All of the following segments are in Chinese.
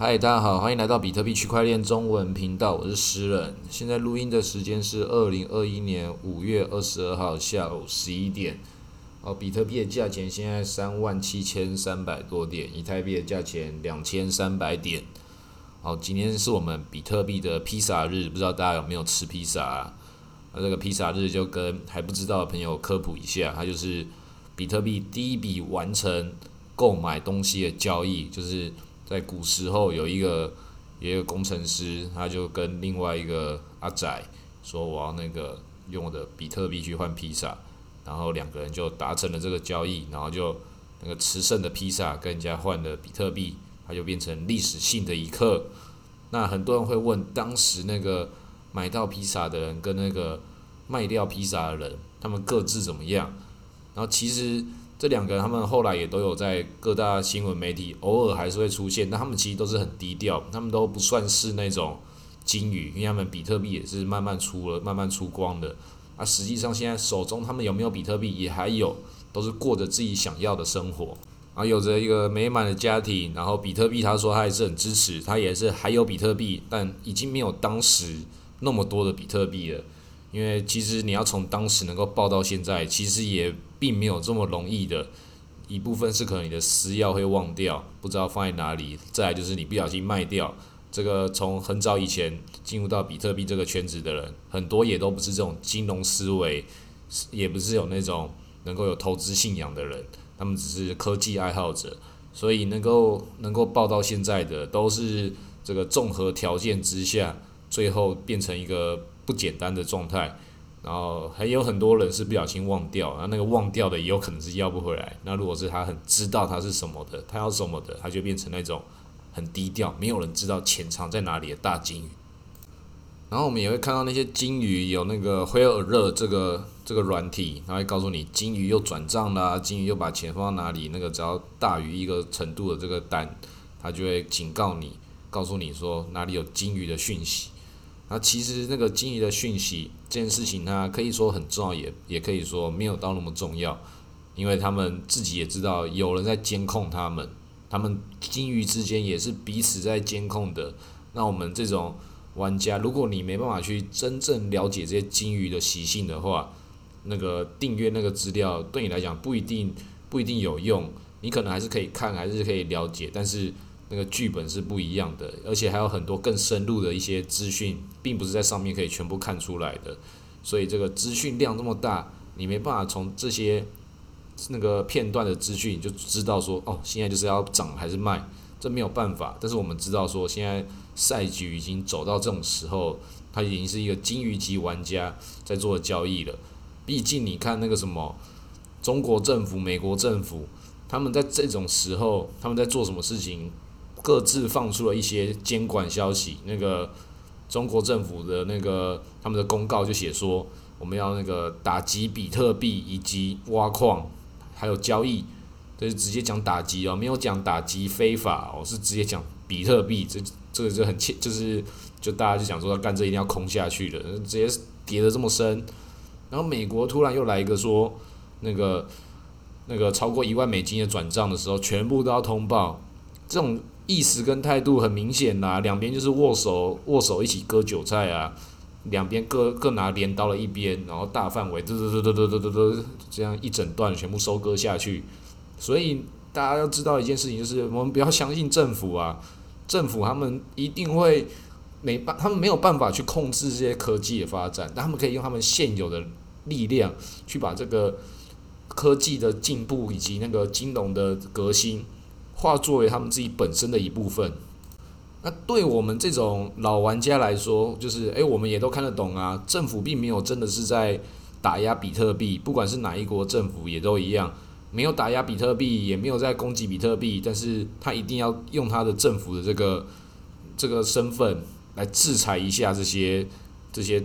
嗨，大家好，欢迎来到比特币区块链中文频道，我是诗人。现在录音的时间是二零二一年五月二十二号下午十一点。哦，比特币的价钱现在三万七千三百多点，以太币的价钱两千三百点。好，今天是我们比特币的披萨日，不知道大家有没有吃披萨啊？那这个披萨日就跟还不知道的朋友科普一下，它就是比特币第一笔完成购买东西的交易，就是。在古时候，有一个有工程师，他就跟另外一个阿仔说：“我要那个用我的比特币去换披萨。”然后两个人就达成了这个交易，然后就那个吃剩的披萨跟人家换了比特币，它就变成历史性的一刻。那很多人会问，当时那个买到披萨的人跟那个卖掉披萨的人，他们各自怎么样？然后其实。这两个人，他们后来也都有在各大新闻媒体偶尔还是会出现，但他们其实都是很低调，他们都不算是那种金鱼，因为他们比特币也是慢慢出了、慢慢出光的。啊，实际上现在手中他们有没有比特币，也还有，都是过着自己想要的生活，啊，有着一个美满的家庭。然后比特币，他说他也是很支持，他也是还有比特币，但已经没有当时那么多的比特币了。因为其实你要从当时能够报到现在，其实也并没有这么容易的。一部分是可能你的私钥会忘掉，不知道放在哪里；再来就是你不小心卖掉。这个从很早以前进入到比特币这个圈子的人，很多也都不是这种金融思维，也不是有那种能够有投资信仰的人，他们只是科技爱好者。所以能够能够报到现在的，都是这个综合条件之下，最后变成一个。不简单的状态，然后还有很多人是不小心忘掉，然后那个忘掉的也有可能是要不回来。那如果是他很知道他是什么的，他要什么的，他就变成那种很低调，没有人知道潜藏在哪里的大金鱼。然后我们也会看到那些金鱼有那个灰耳热这个这个软体，它会告诉你金鱼又转账啦，金鱼又把钱放到哪里。那个只要大于一个程度的这个单，它就会警告你，告诉你说哪里有金鱼的讯息。那其实那个金鱼的讯息这件事情，它可以说很重要，也也可以说没有到那么重要，因为他们自己也知道有人在监控他们，他们金鱼之间也是彼此在监控的。那我们这种玩家，如果你没办法去真正了解这些金鱼的习性的话，那个订阅那个资料对你来讲不一定不一定有用，你可能还是可以看，还是可以了解，但是。那个剧本是不一样的，而且还有很多更深入的一些资讯，并不是在上面可以全部看出来的。所以这个资讯量这么大，你没办法从这些那个片段的资讯就知道说，哦，现在就是要涨还是卖，这没有办法。但是我们知道说，现在赛局已经走到这种时候，它已经是一个金鱼级玩家在做交易了。毕竟你看那个什么，中国政府、美国政府，他们在这种时候，他们在做什么事情？各自放出了一些监管消息，那个中国政府的那个他们的公告就写说，我们要那个打击比特币以及挖矿，还有交易，就是直接讲打击哦，没有讲打击非法哦，是直接讲比特币，这这个就很切，就是就大家就想说干这一定要空下去的，直接跌得这么深，然后美国突然又来一个说，那个那个超过一万美金的转账的时候，全部都要通报，这种。意识跟态度很明显呐，两边就是握手握手，一起割韭菜啊。两边各各拿镰刀了一边，然后大范围嘟嘟嘟嘟嘟嘟嘟，这样一整段全部收割下去。所以大家要知道一件事情，就是我们不要相信政府啊，政府他们一定会没办，他们没有办法去控制这些科技的发展，但他们可以用他们现有的力量去把这个科技的进步以及那个金融的革新。化作为他们自己本身的一部分，那对我们这种老玩家来说，就是诶，我们也都看得懂啊。政府并没有真的是在打压比特币，不管是哪一国政府也都一样，没有打压比特币，也没有在攻击比特币，但是他一定要用他的政府的这个这个身份来制裁一下这些这些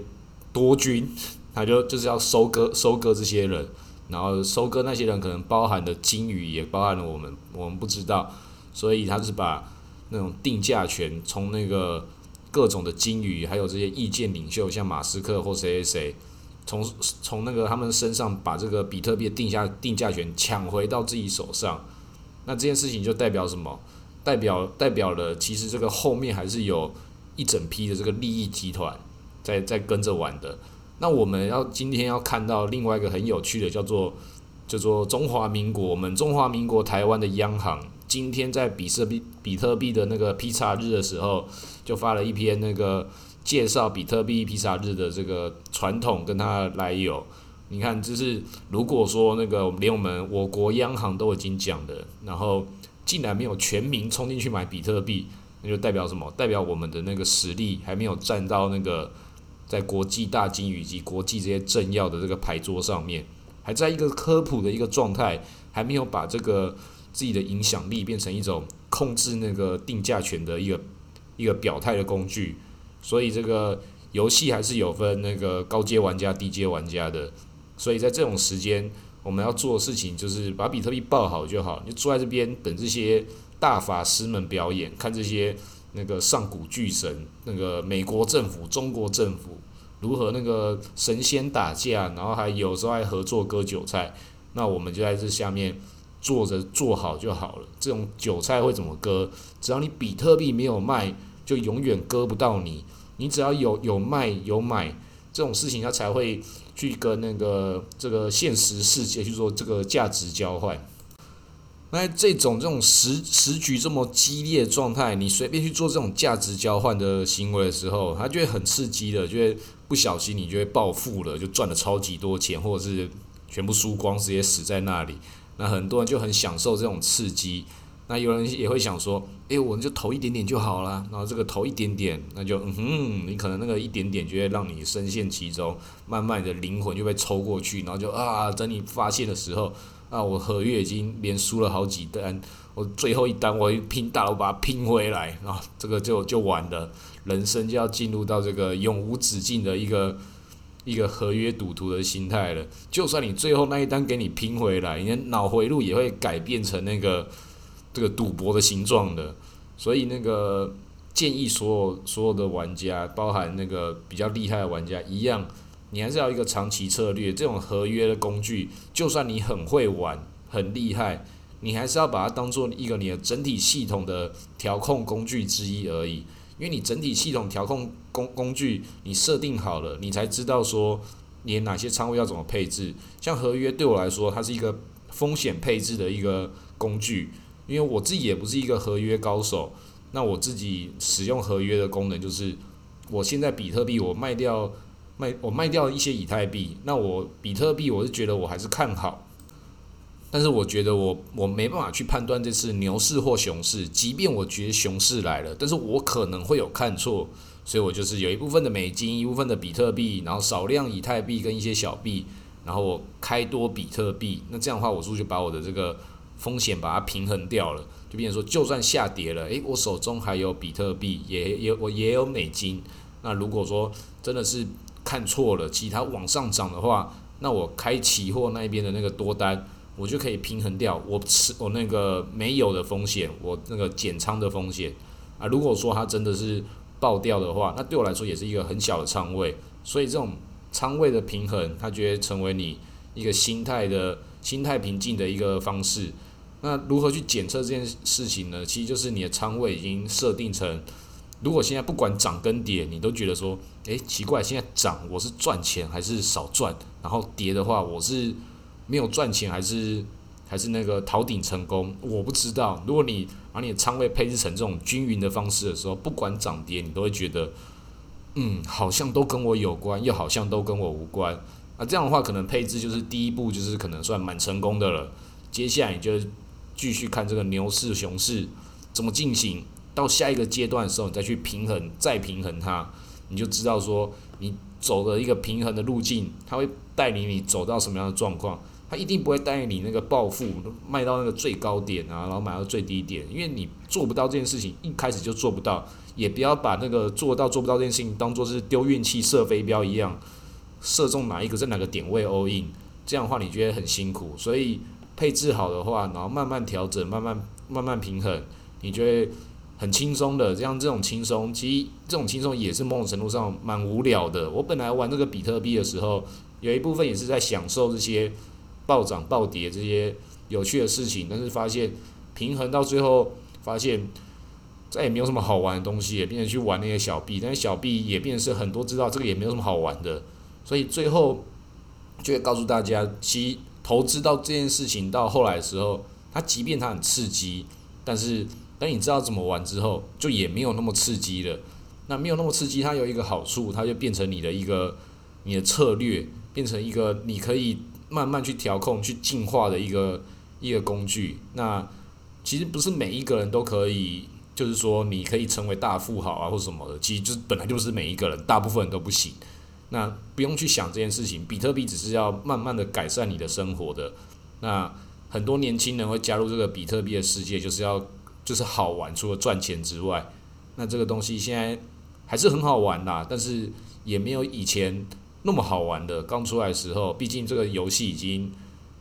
多军，他就就是要收割收割这些人。然后收割那些人可能包含的金鱼，也包含了我们，我们不知道，所以他是把那种定价权从那个各种的金鱼，还有这些意见领袖，像马斯克或谁谁谁，从从那个他们身上把这个比特币定价定价权抢回到自己手上。那这件事情就代表什么？代表代表了其实这个后面还是有一整批的这个利益集团在在跟着玩的。那我们要今天要看到另外一个很有趣的，叫做叫做中华民国，我们中华民国台湾的央行今天在比特币比特币的那个披萨日的时候，就发了一篇那个介绍比特币披萨日的这个传统跟它来由。你看，就是如果说那个连我们我国央行都已经讲的，然后竟然没有全民冲进去买比特币，那就代表什么？代表我们的那个实力还没有站到那个在国际大金以及国际这些政要的这个牌桌上面，还在一个科普的一个状态，还没有把这个自己的影响力变成一种控制那个定价权的一个一个表态的工具。所以这个游戏还是有分那个高阶玩家、低阶玩家的。所以在这种时间，我们要做的事情就是把比特币报好就好，你就坐在这边等这些大法师们表演，看这些那个上古巨神，那个美国政府、中国政府如何那个神仙打架，然后还有时候还合作割韭菜，那我们就在这下面坐着做好就好了。这种韭菜会怎么割？只要你比特币没有卖，就永远割不到你。你只要有有卖有买，这种事情它才会。去跟那个这个现实世界去做这个价值交换，那这种这种时时局这么激烈状态，你随便去做这种价值交换的行为的时候，他就会很刺激的，就会不小心你就会暴富了，就赚了超级多钱，或者是全部输光，直接死在那里。那很多人就很享受这种刺激。那有人也会想说，诶，我们就投一点点就好了。然后这个投一点点，那就嗯哼，你可能那个一点点就会让你深陷其中，慢慢的灵魂就被抽过去，然后就啊，等你发现的时候，啊，我合约已经连输了好几单，我最后一单我拼大，我把它拼回来，啊这个就就完了，人生就要进入到这个永无止境的一个一个合约赌徒的心态了。就算你最后那一单给你拼回来，你的脑回路也会改变成那个。这个赌博的形状的，所以那个建议所有所有的玩家，包含那个比较厉害的玩家一样，你还是要一个长期策略。这种合约的工具，就算你很会玩、很厉害，你还是要把它当做一个你的整体系统的调控工具之一而已。因为你整体系统调控工工具你设定好了，你才知道说你哪些仓位要怎么配置。像合约对我来说，它是一个风险配置的一个工具。因为我自己也不是一个合约高手，那我自己使用合约的功能就是，我现在比特币我卖掉卖我卖掉一些以太币，那我比特币我是觉得我还是看好，但是我觉得我我没办法去判断这次牛市或熊市，即便我觉得熊市来了，但是我可能会有看错，所以我就是有一部分的美金，一部分的比特币，然后少量以太币跟一些小币，然后我开多比特币，那这样的话我是不是就把我的这个。风险把它平衡掉了，就变成说，就算下跌了，诶，我手中还有比特币，也也我也有美金。那如果说真的是看错了，其他往上涨的话，那我开期货那边的那个多单，我就可以平衡掉我持我那个没有的风险，我那个减仓的风险啊。如果说它真的是爆掉的话，那对我来说也是一个很小的仓位。所以这种仓位的平衡，它就会成为你一个心态的心态平静的一个方式。那如何去检测这件事情呢？其实就是你的仓位已经设定成，如果现在不管涨跟跌，你都觉得说，诶，奇怪，现在涨我是赚钱还是少赚？然后跌的话，我是没有赚钱还是还是那个逃顶成功？我不知道。如果你把你的仓位配置成这种均匀的方式的时候，不管涨跌，你都会觉得，嗯，好像都跟我有关，又好像都跟我无关。啊，这样的话，可能配置就是第一步，就是可能算蛮成功的了。接下来你就。继续看这个牛市、熊市怎么进行，到下一个阶段的时候，你再去平衡、再平衡它，你就知道说你走的一个平衡的路径，它会带领你走到什么样的状况。它一定不会带你那个暴富，卖到那个最高点啊，然后买到最低点，因为你做不到这件事情，一开始就做不到。也不要把那个做到做不到这件事情当做是丢运气、射飞镖一样，射中哪一个在哪个点位 all in，这样的话你觉得很辛苦，所以。配置好的话，然后慢慢调整，慢慢慢慢平衡，你就会很轻松的。这样这种轻松，其实这种轻松也是某种程度上蛮无聊的。我本来玩这个比特币的时候，有一部分也是在享受这些暴涨暴跌这些有趣的事情，但是发现平衡到最后，发现再也没有什么好玩的东西，也变成去玩那些小币，但是小币也变成是很多知道这个也没有什么好玩的，所以最后就会告诉大家，其实投资到这件事情到后来的时候，它即便它很刺激，但是等你知道怎么玩之后，就也没有那么刺激了。那没有那么刺激，它有一个好处，它就变成你的一个你的策略，变成一个你可以慢慢去调控、去进化的一个一个工具。那其实不是每一个人都可以，就是说你可以成为大富豪啊，或什么的。其实就是本来就是每一个人，大部分人都不行。那不用去想这件事情，比特币只是要慢慢的改善你的生活的。那很多年轻人会加入这个比特币的世界，就是要就是好玩，除了赚钱之外，那这个东西现在。还是很好玩啦，但是也没有以前那么好玩的。刚出来的时候，毕竟这个游戏已经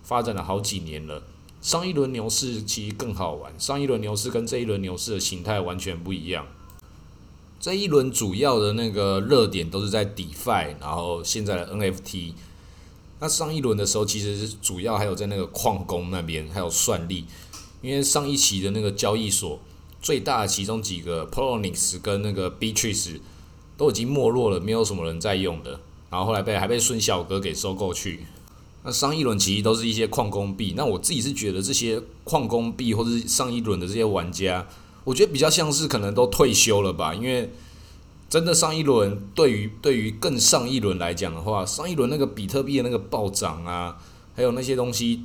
发展了好几年了。上一轮牛市其实更好玩，上一轮牛市跟这一轮牛市的形态完全不一样。这一轮主要的那个热点都是在 DeFi，然后现在的 NFT。那上一轮的时候，其实是主要还有在那个矿工那边，还有算力，因为上一期的那个交易所。最大的其中几个 p o l o n i x 跟那个 Beatrice 都已经没落了，没有什么人在用的。然后后来被还被孙小哥给收购去。那上一轮其实都是一些矿工币。那我自己是觉得这些矿工币或者是上一轮的这些玩家，我觉得比较像是可能都退休了吧。因为真的上一轮对于对于更上一轮来讲的话，上一轮那个比特币的那个暴涨啊，还有那些东西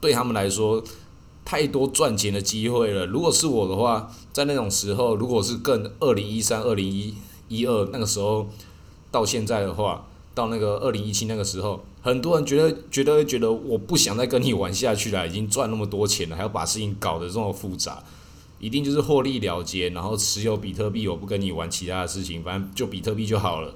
对他们来说。太多赚钱的机会了。如果是我的话，在那种时候，如果是更二零一三、二零一一二那个时候到现在的话，到那个二零一七那个时候，很多人觉得觉得觉得我不想再跟你玩下去了，已经赚那么多钱了，还要把事情搞得这么复杂，一定就是获利了结，然后持有比特币，我不跟你玩其他的事情，反正就比特币就好了。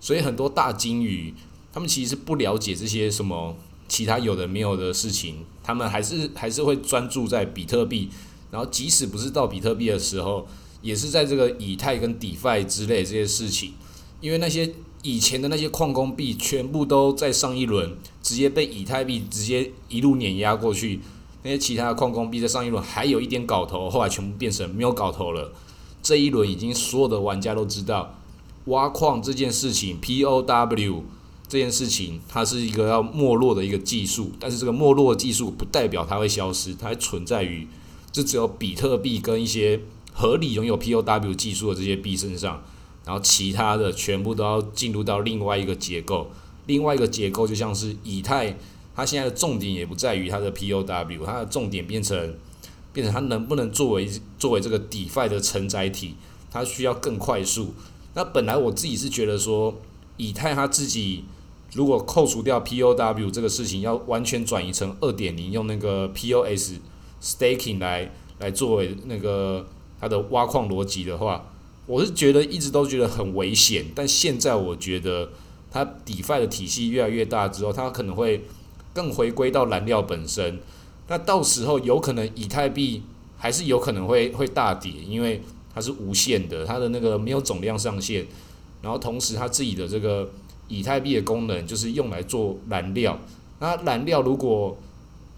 所以很多大金鱼，他们其实是不了解这些什么。其他有的没有的事情，他们还是还是会专注在比特币，然后即使不是到比特币的时候，也是在这个以太跟 DeFi 之类这些事情，因为那些以前的那些矿工币全部都在上一轮直接被以太币直接一路碾压过去，那些其他的矿工币在上一轮还有一点搞头，后来全部变成没有搞头了。这一轮已经所有的玩家都知道挖矿这件事情，POW。这件事情它是一个要没落的一个技术，但是这个没落的技术不代表它会消失，它还存在于就只有比特币跟一些合理拥有 POW 技术的这些币身上，然后其他的全部都要进入到另外一个结构，另外一个结构就像是以太，它现在的重点也不在于它的 POW，它的重点变成变成它能不能作为作为这个 DeFi 的承载体，它需要更快速。那本来我自己是觉得说，以太它自己。如果扣除掉 POW 这个事情，要完全转移成二点零，用那个 POS staking 来来作为那个它的挖矿逻辑的话，我是觉得一直都觉得很危险。但现在我觉得它 DeFi 的体系越来越大之后，它可能会更回归到燃料本身。那到时候有可能以太币还是有可能会会大跌，因为它是无限的，它的那个没有总量上限，然后同时它自己的这个。以太币的功能就是用来做燃料，那燃料如果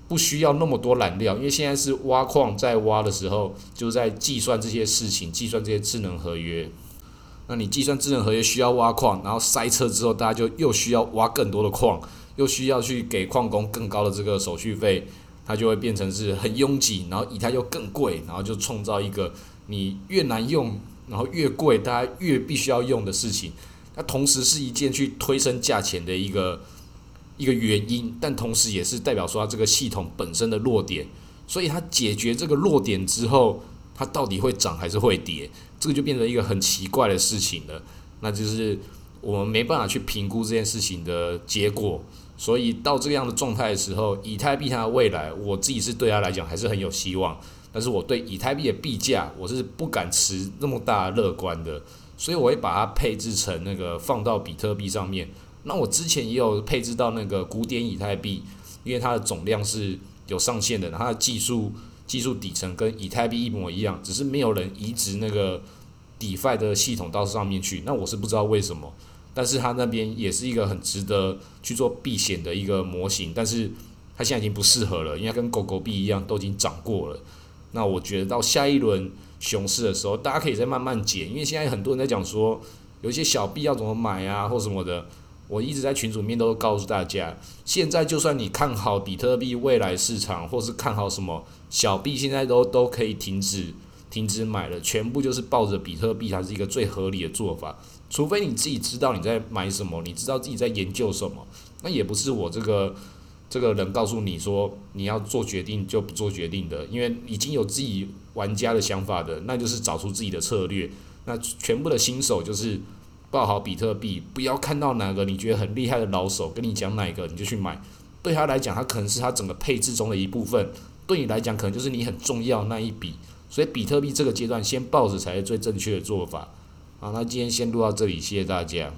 不需要那么多燃料，因为现在是挖矿在挖的时候，就在计算这些事情，计算这些智能合约。那你计算智能合约需要挖矿，然后塞车之后，大家就又需要挖更多的矿，又需要去给矿工更高的这个手续费，它就会变成是很拥挤，然后以太又更贵，然后就创造一个你越难用，然后越贵，大家越必须要用的事情。它同时是一件去推升价钱的一个一个原因，但同时也是代表说它这个系统本身的弱点。所以它解决这个弱点之后，它到底会涨还是会跌？这个就变成一个很奇怪的事情了。那就是我们没办法去评估这件事情的结果。所以到这样的状态的时候，以太币它的未来，我自己是对它来讲还是很有希望。但是我对以太币的币价，我是不敢持那么大乐观的。所以我会把它配置成那个放到比特币上面。那我之前也有配置到那个古典以太币，因为它的总量是有上限的，它的技术技术底层跟以太币一模一样，只是没有人移植那个 DeFi 的系统到上面去。那我是不知道为什么，但是它那边也是一个很值得去做避险的一个模型，但是它现在已经不适合了，因为跟狗狗币一样都已经涨过了。那我觉得到下一轮熊市的时候，大家可以再慢慢减，因为现在很多人在讲说，有一些小币要怎么买啊，或什么的。我一直在群组面都告诉大家，现在就算你看好比特币未来市场，或是看好什么小币，现在都都可以停止停止买了，全部就是抱着比特币才是一个最合理的做法。除非你自己知道你在买什么，你知道自己在研究什么，那也不是我这个这个人告诉你说你要做决定就不做决定的，因为已经有自己玩家的想法的，那就是找出自己的策略。那全部的新手就是。抱好比特币，不要看到哪个你觉得很厉害的老手跟你讲哪个你就去买，对他来讲，他可能是他整个配置中的一部分，对你来讲，可能就是你很重要那一笔。所以比特币这个阶段先抱着才是最正确的做法。好，那今天先录到这里，谢谢大家。